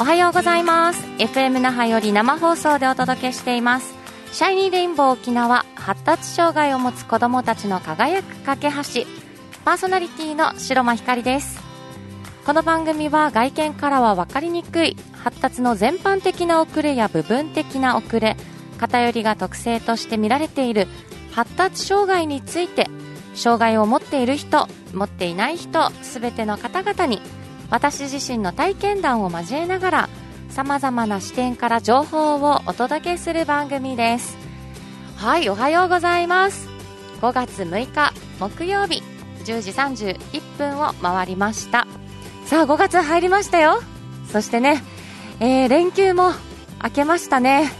おはようございます。FM 那覇より生放送でお届けしています。シャイニーレインボー沖縄発達障害を持つ子どもたちの輝く架け橋。パーソナリティの白間ひかりです。この番組は外見からは分かりにくい発達の全般的な遅れや部分的な遅れ偏りが特性として見られている発達障害について障害を持っている人持っていない人すべての方々に私自身の体験談を交えながらさまざまな視点から情報をお届けする番組です。はいおはようございます。5月6日木曜日10時31分を回りました。さあ5月入りましたよ。そしてね、えー、連休も明けましたね。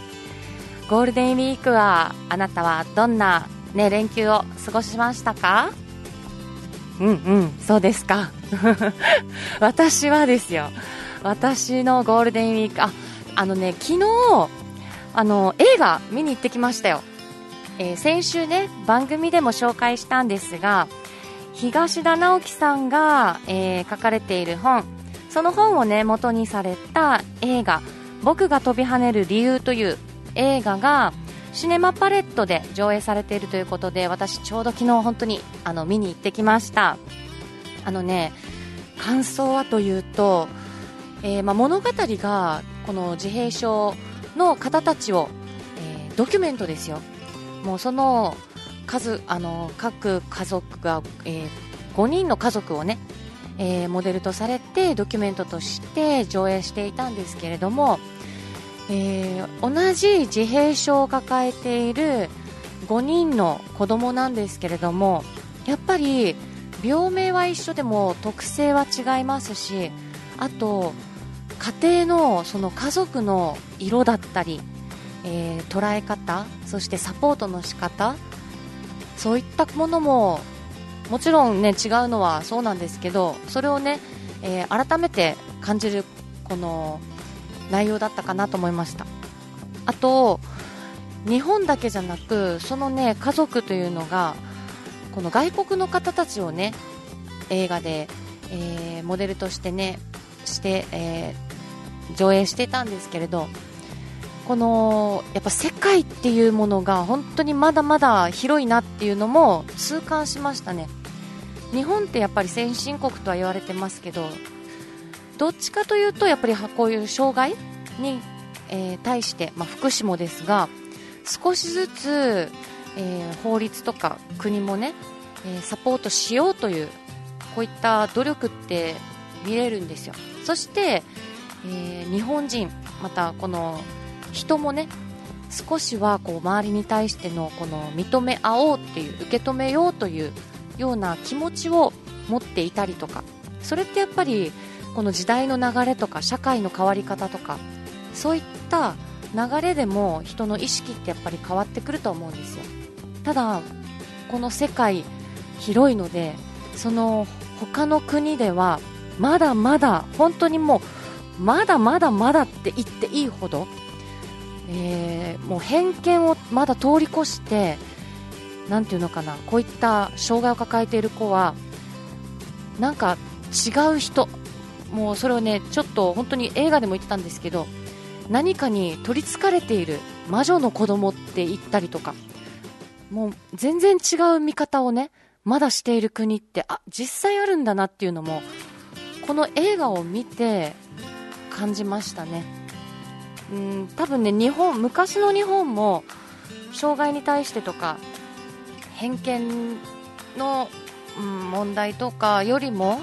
ゴールデンウィークはあなたはどんな、ね、連休を過ごしましたか？うんうん。そうですか 私はですよ。私のゴールデンウィーク。ああのね昨日あの映画見に行ってきましたよ、えー、先週ね番組でも紹介したんですが東田直樹さんが、えー、書かれている本。その本をね元にされた映画「僕が飛び跳ねる理由」という映画がシネマパレットで上映されているということで私ちょうど昨日本当にあの見に行ってきました。あのね感想はというと、えー、まあ、物語がこの自閉症の方たちを、えー、ドキュメントですよ。もうその数あの各家族が、えー、5人の家族をね、えモデルとされてドキュメントとして上映していたんですけれどもえー、同じ自閉症を抱えている5人の子供なんですけれどもやっぱり病名は一緒でも特性は違いますしあと家庭のその家族の色だったり、えー、捉え方そしてサポートの仕方そういったものももちろんね違うのはそうなんですけどそれをね、えー、改めて感じるこの内容だったかなと思いました。あと日本だけじゃなくそのね家族というのがこの外国の方たちをね映画で、えー、モデルとしてねして、えー、上映してたんですけれどこのやっぱ世界っていうものが本当にまだまだ広いなっていうのも痛感しましたね。日本ってやっぱり先進国とは言われてますけどどっちかというとやっぱりこういう障害に、えー、対して、まあ、福祉もですが少しずつ、えー、法律とか国もね、えー、サポートしようというこういった努力って見れるんですよ。そして、え日本人またこの人もね少しはこう周りに対してのこの認め合おうっていう受け止めようというような気持ちを持っていたりとかそれってやっぱりこの時代の流れとか社会の変わり方とかそういった流れでも人の意識ってやっぱり変わってくると思うんですよ。ただこの世界広いのでその他の国ではまだまだ本当にもうまだまだまだって言っていいほど、えー、もう偏見をまだ通り越してなんていうのかなこういった障害を抱えている子はなんか違う人。もうそれをねちょっと本当に映画でも言ってたんですけど何かに取りつかれている魔女の子供って言ったりとかもう全然違う見方をねまだしている国ってあ実際あるんだなっていうのもこの映画を見て感じましたね。うん多分ね日本昔の日本も障害に対してとか偏見の、うん、問題とかよりも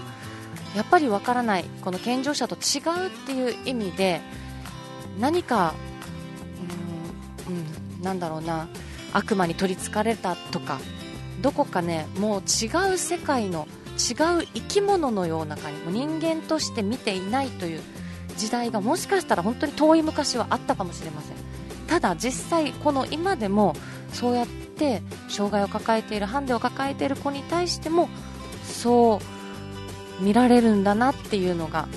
やっぱりわからないこの健常者と違うっていう意味で何かうん、うん、なんだろうな悪魔に取りつかれたとかどこかねもう違う世界の違う生き物のような感じ。人間として見ていないという時代がもしかしたら本当に遠い昔はあったかもしれません。ただ実際この今でもそうやって障害を抱えているハンデを抱えている子に対してもそう見られるんだなっていうのが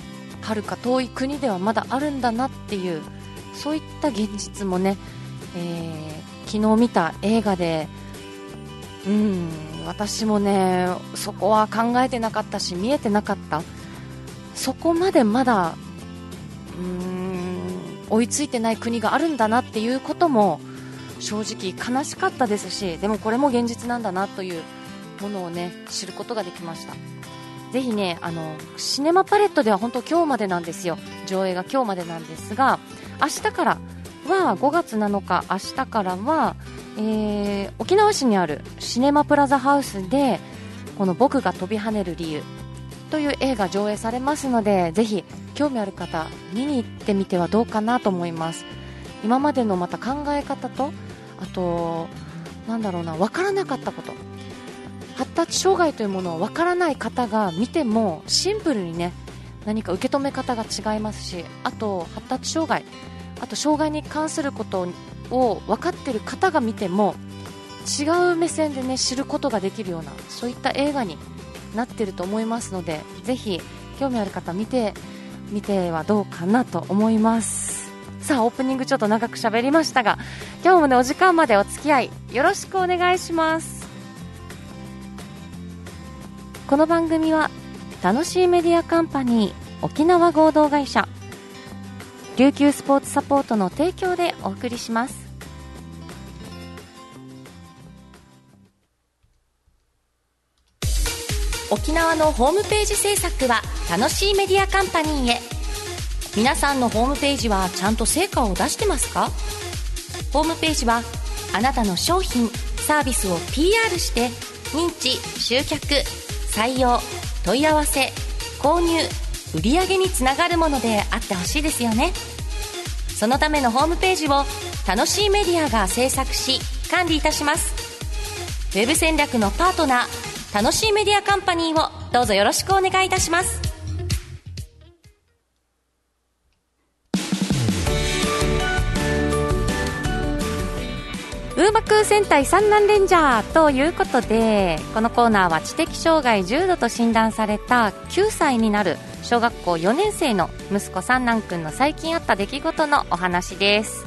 はるか遠い国ではまだあるんだなっていうそういった現実もね、えー、昨日見た映画でうん私もねそこは考えてなかったし見えてなかった。そこまでまだーん追いついてない国があるんだなっていうことも正直悲しかったですしでもこれも現実なんだなというものをね知ることができました。ぜひねあのシネマパレットでは本当今日までなんですよ。上映が今日までなんですが明日からは5月7日明日からは、えー、沖縄市にあるシネマプラザハウスでこの僕が飛び跳ねる理由という映画上映されますのでぜひ興味ある方見に行ってみてはどうかなと思います。今までのまた考え方とあとなんだろうな分からなかったこと。発達障害というものを分からない方が見てもシンプルにね何か受け止め方が違いますしあと発達障害。あと障害に関することを分かっている方が見ても違う目線でね知ることができるようなそういった映画になっていると思いますのでぜひ興味ある方見てみてはどうかなと思います。さあオープニングちょっと長く喋りましたが今日もねお時間までお付き合いよろしくお願いします。この番組は楽しいメディアカンパニー沖縄合同会社。琉球スポーツサポートの提供でお送りします。沖縄のホームページ制作は楽しいメディアカンパニーへ。皆さんのホームページはちゃんと成果を出してますか？ホームページはあなたの商品サービスを PR して認知集客採用問い合わせ購入売上につながるものであってほしいですよね。そのためのホームページを楽しいメディアが制作し管理いたします。ウェブ戦略のパートナー楽しいメディアカンパニーをどうぞよろしくお願いいたします。ウーバク戦隊三男レンジャーということでこのコーナーは知的障害重度と診断された9歳になる小学校4年生の息子三男くんの最近あった出来事のお話です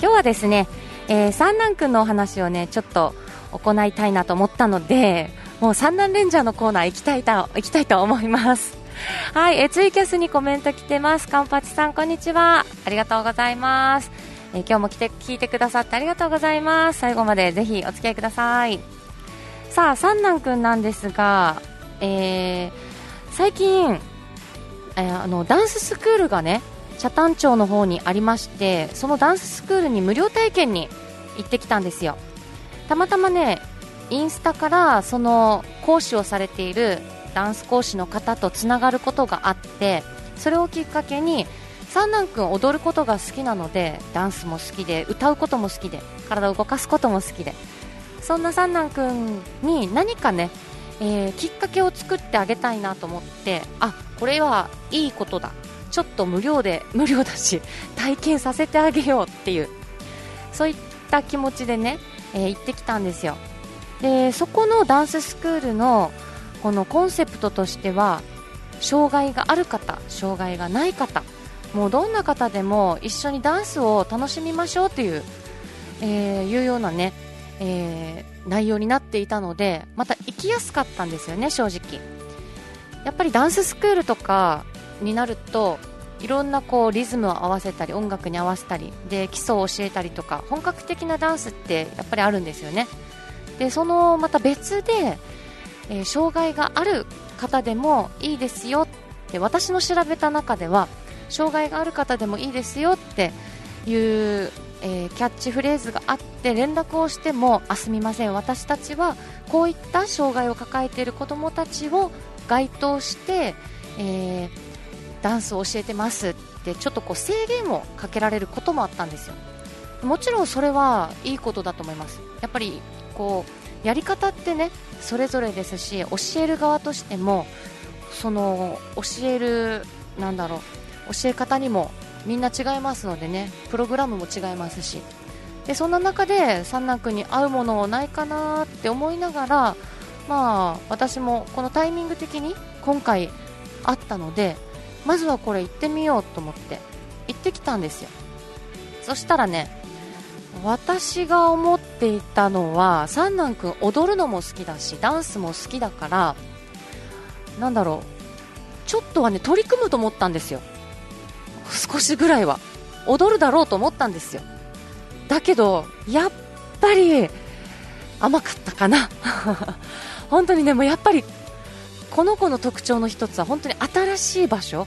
今日はですね、えー、三男くんのお話をねちょっと行いたいなと思ったのでもう三男レンジャーのコーナー行きたいと行きたいと思いますはい、えツイキャスにコメント来てます。カンパチさん、こんにちは。ありがとうございます。え今日も来て聞いてくださってありがとうございます。最後までぜひお付き合いください。さあ三男くんなんですが、えー、最近、えー、あのダンススクールがね北谷町の方にありましてそのダンススクールに無料体験に行ってきたんですよ。たまたまねインスタからその講師をされているダンス講師の方とつながることがあってそれをきっかけに三男君踊ることが好きなのでダンスも好きで歌うことも好きで体を動かすことも好きで。そんな三男君に何かね、えー、きっかけを作ってあげたいなと思ってあこれはいいことだ。ちょっと無料で無料だし 体験させてあげようっていうそういった気持ちでね、えー、行ってきたんですよ。でそこのダンススクールのこのコンセプトとしては障害がある方障害がない方。もうどんな方でも一緒にダンスを楽しみましょうという、えー、いうようなね、えー、内容になっていたのでまた行きやすかったんですよね正直。やっぱりダンススクールとかになるといろんなこうリズムを合わせたり音楽に合わせたりで基礎を教えたりとか本格的なダンスってやっぱりあるんですよね。でそのまた別で、えー、障害がある方でもいいですよって私の調べた中では障害がある方でもいいですよっていう、えー、キャッチフレーズがあって連絡をしてもあすみません。私たちはこういった障害を抱えている子どもたちを該当して、えー、ダンスを教えてますってちょっとこう制限をかけられることもあったんですよ。もちろんそれはいいことだと思います。やっぱりこうやり方ってねそれぞれですし教える側としてもその教えるなんだろう教え方にもみんな違いますのでね。プログラムも違いますし。でそんな中で三男君に合うものないかなって思いながらまあ私もこのタイミング的に今回あったのでまずはこれ行ってみようと思って行ってきたんですよ。そしたらね私が思っていたのは三男君踊るのも好きだしダンスも好きだからなんだろうちょっとはね取り組むと思ったんですよ。少しぐらいは踊るだろうと思ったんですよ。だけどやっぱり甘かったかな。本当にねもうやっぱりこの子の特徴の一つは本当に新しい場所。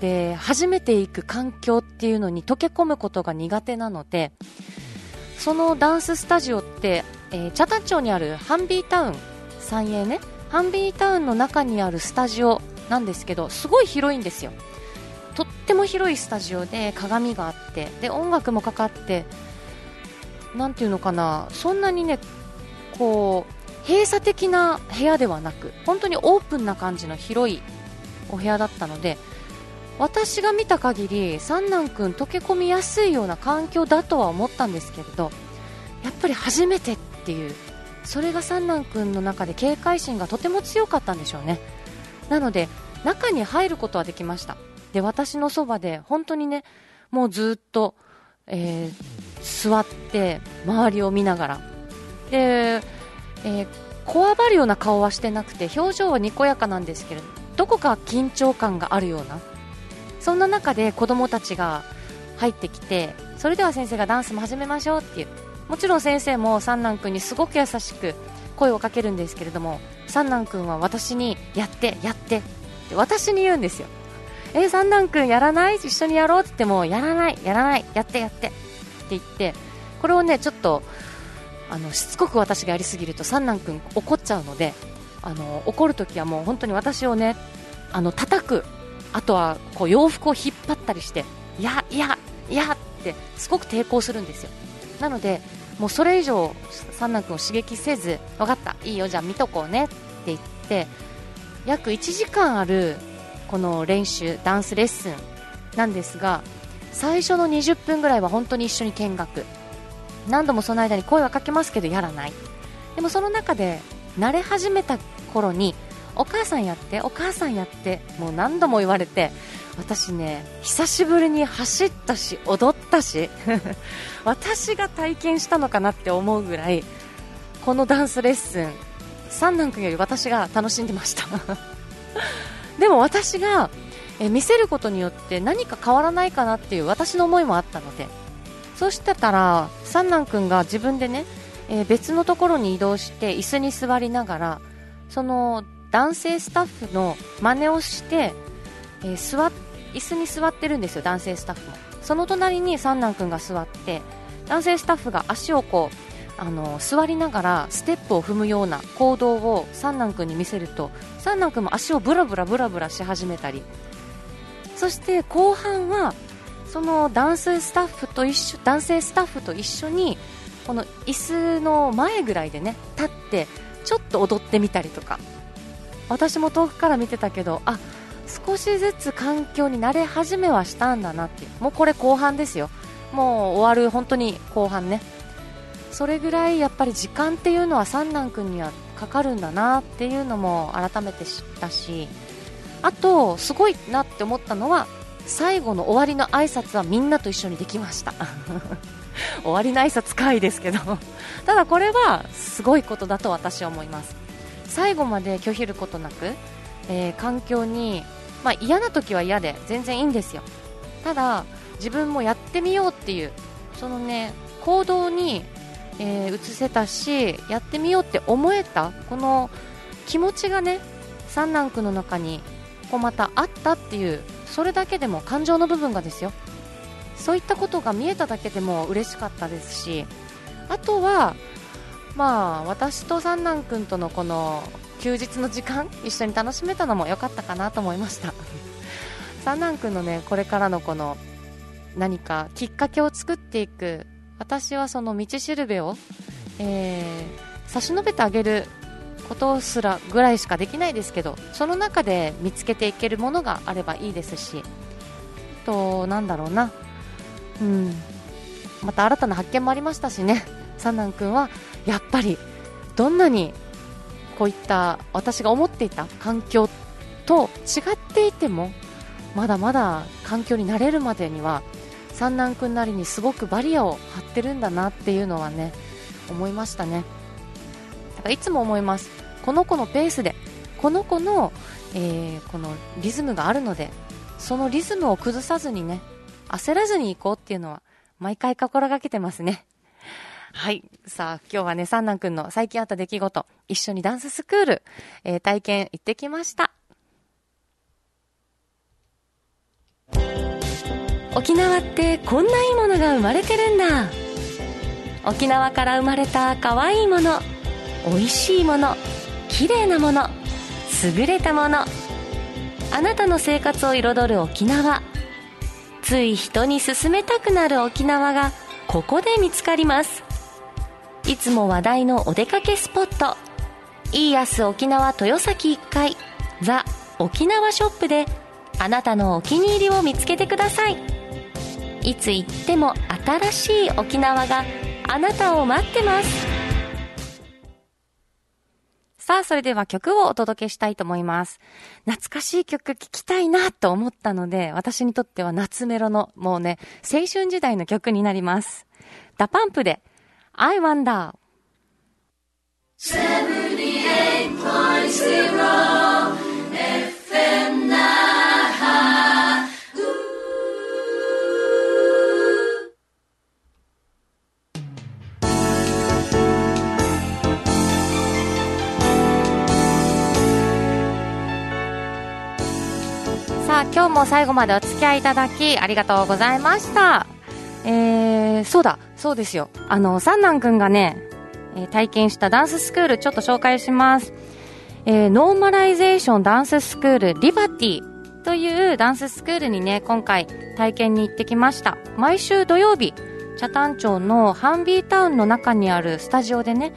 で初めて行く環境っていうのに溶け込むことが苦手なのでそのダンススタジオって、えー、茶田町にあるハンビータウン三栄ね。ハンビータウンの中にあるスタジオなんですけどすごい広いんですよ。とっても広いスタジオで鏡があってで音楽もかかってなんていうのかなそんなにねこう閉鎖的な部屋ではなく本当にオープンな感じの広いお部屋だったので私が見た限り三男君溶け込みやすいような環境だとは思ったんですけれどやっぱり初めてっていうそれが三男君の中で警戒心がとても強かったんでしょうね。なので中に入ることはできました。で私のそばで本当にねもうずっと、えー、座って周りを見ながら。で、えー、こわばるような顔はしてなくて表情はにこやかなんですけれどどこか緊張感があるような。そんな中で子供たちが入ってきてそれでは先生がダンスも始めましょうっていう。もちろん先生も三男君にすごく優しく声をかけるんですけれども三男君は私にやってやってって私に言うんですよ。え三男君やらない？一緒にやろうって言ってもやらない。やらない。やってやって。って言ってこれをねちょっとあのしつこく私がやりすぎると三男君怒っちゃうのであの怒るときはもう本当に私をねあの叩く。あとはこう洋服を引っ張ったりしていやいやいやってすごく抵抗するんですよ。なのでもうそれ以上三男君を刺激せず分かったいいよじゃあ見とこうねって言って約1時間あるこの練習ダンスレッスンなんですが最初の20分ぐらいは本当に一緒に見学。何度もその間に声はかけますけどやらない。でもその中で慣れ始めた頃にお母さんやってお母さんやってもう何度も言われて私ね久しぶりに走ったし踊ったし 私が体験したのかなって思うぐらいこのダンスレッスン三男君より私が楽しんでました。でも私がえ見せることによって何か変わらないかなっていう私の思いもあったので。そうしてたら三男君が自分でね、えー、別のところに移動して椅子に座りながらその男性スタッフの真似をして、えー、座椅子に座ってるんですよ男性スタッフも。その隣に三男君が座って男性スタッフが足をこうあの座りながらステップを踏むような行動を三男君に見せると三男君も足をブラブラブラブラし始めたり。そして後半はその男性スタッフと一緒男性スタッフと一緒にこの椅子の前ぐらいでね立ってちょっと踊ってみたりとか。私も遠くから見てたけどあ少しずつ環境に慣れ始めはしたんだなって。いうもうこれ後半ですよ。もう終わる本当に後半ね。それぐらいやっぱり時間っていうのは三男君にはかかるんだなっていうのも改めて知ったしあとすごいなって思ったのは最後の終わりの挨拶はみんなと一緒にできました。終わりの挨拶会ですけど。ただこれはすごいことだと私は思います。最後まで拒否ることなく、えー、環境に、まあ、嫌な時は嫌で全然いいんですよ。ただ自分もやってみようっていうそのね行動に、えー、移せたしやってみようって思えたこの気持ちがね三男君の中にこうまたあったっていうそれだけでも感情の部分がですよ。そういったことが見えただけでも嬉しかったですしあとはまあ私と三男君とのこの休日の時間一緒に楽しめたのも良かったかなと思いました。三男君のねこれからのこの何かきっかけを作っていく私はその道しるべを、えー、差し伸べてあげることすらぐらいしかできないですけどその中で見つけていけるものがあればいいですしとなんだろうな。うん。また新たな発見もありましたしね。三男君はやっぱりどんなにこういった私が思っていた環境と違っていてもまだまだ環境に慣れるまでには三男君なりにすごくバリアを張ってるんだなっていうのはね思いましたねだからいつも思いますこの子のペースでこの子の、えー、このリズムがあるのでそのリズムを崩さずにね焦らずに行こうっていうのは、毎回心がけてますね。はい。さあ、今日はね、三男くんの最近あった出来事、一緒にダンススクール、えー、体験行ってきました。沖縄ってこんないいものが生まれてるんだ。沖縄から生まれた可愛いいもの、美味しいもの、綺麗なもの、優れたもの。あなたの生活を彩る沖縄。つい人に勧めたくなる沖縄がここで見つかります。いつも話題のお出かけスポットいい安沖縄豊崎1階ザ・沖縄ショップであなたのお気に入りを見つけてくださいいつ行っても新しい沖縄があなたを待ってますさあ、それでは曲をお届けしたいと思います。懐かしい曲聴きたいなと思ったので、私にとっては夏メロのもうね、青春時代の曲になります。 DA PUMP で I Wonder。78.0 FM も最後までお付き合いいただきありがとうございましたえー、そうだ、そうですよ。あの、三男くんがね、えー、体験したダンススクールちょっと紹介します。えー、ノーマライゼーションダンススクールリバティというダンススクールにね、今回体験に行ってきました。毎週土曜日、北谷町のハンビータウンの中にあるスタジオでね、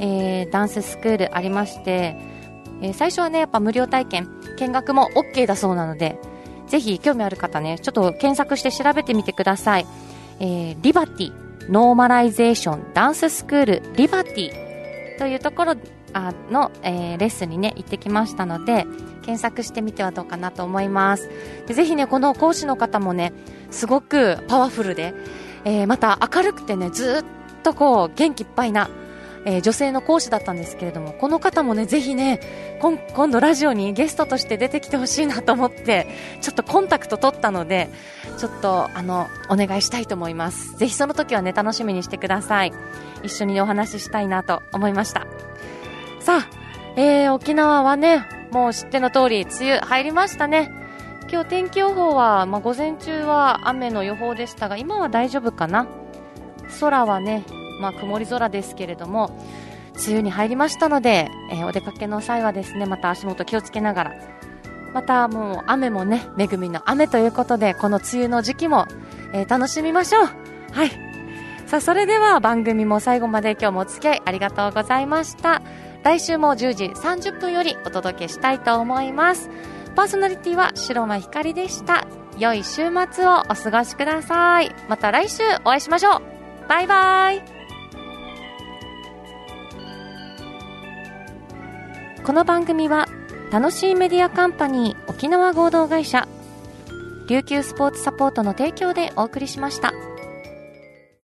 えー、ダンススクールありまして、えー、最初はね、やっぱ無料体験、見学も OK だそうなので、ぜひ興味ある方ね、ちょっと検索して調べてみてください。えー、リバティ、ノーマライゼーションダンススクールリバティというところあの、えー、レッスンにね、行ってきましたので、検索してみてはどうかなと思います。でぜひね、この講師の方もね、すごくパワフルで、えー、また明るくてね、ずっとこう、元気いっぱいなえー、女性の講師だったんですけれども、この方もね、ぜひね、今度ラジオにゲストとして出てきてほしいなと思って、ちょっとコンタクト取ったので、ちょっと、あの、お願いしたいと思います。ぜひその時はね、楽しみにしてください。一緒にお話ししたいなと思いました。さあ、えー、沖縄はね、もう知っての通り、梅雨入りましたね。今日天気予報は、まあ、午前中は雨の予報でしたが、今は大丈夫かな？空はね、まあ、曇り空ですけれども、梅雨に入りましたので、えー、お出かけの際はですね、また足元気をつけながら、またもう雨もね、恵みの雨ということで、この梅雨の時期も、えー、楽しみましょう。はい。さあ、それでは番組も最後まで今日もお付き合いありがとうございました。来週も10時30分よりお届けしたいと思います。パーソナリティは白間ひかりでした。良い週末をお過ごしください。また来週お会いしましょう。バイバイ。この番組は楽しいメディアカンパニー沖縄合同会社琉球スポーツサポートの提供でお送りしました。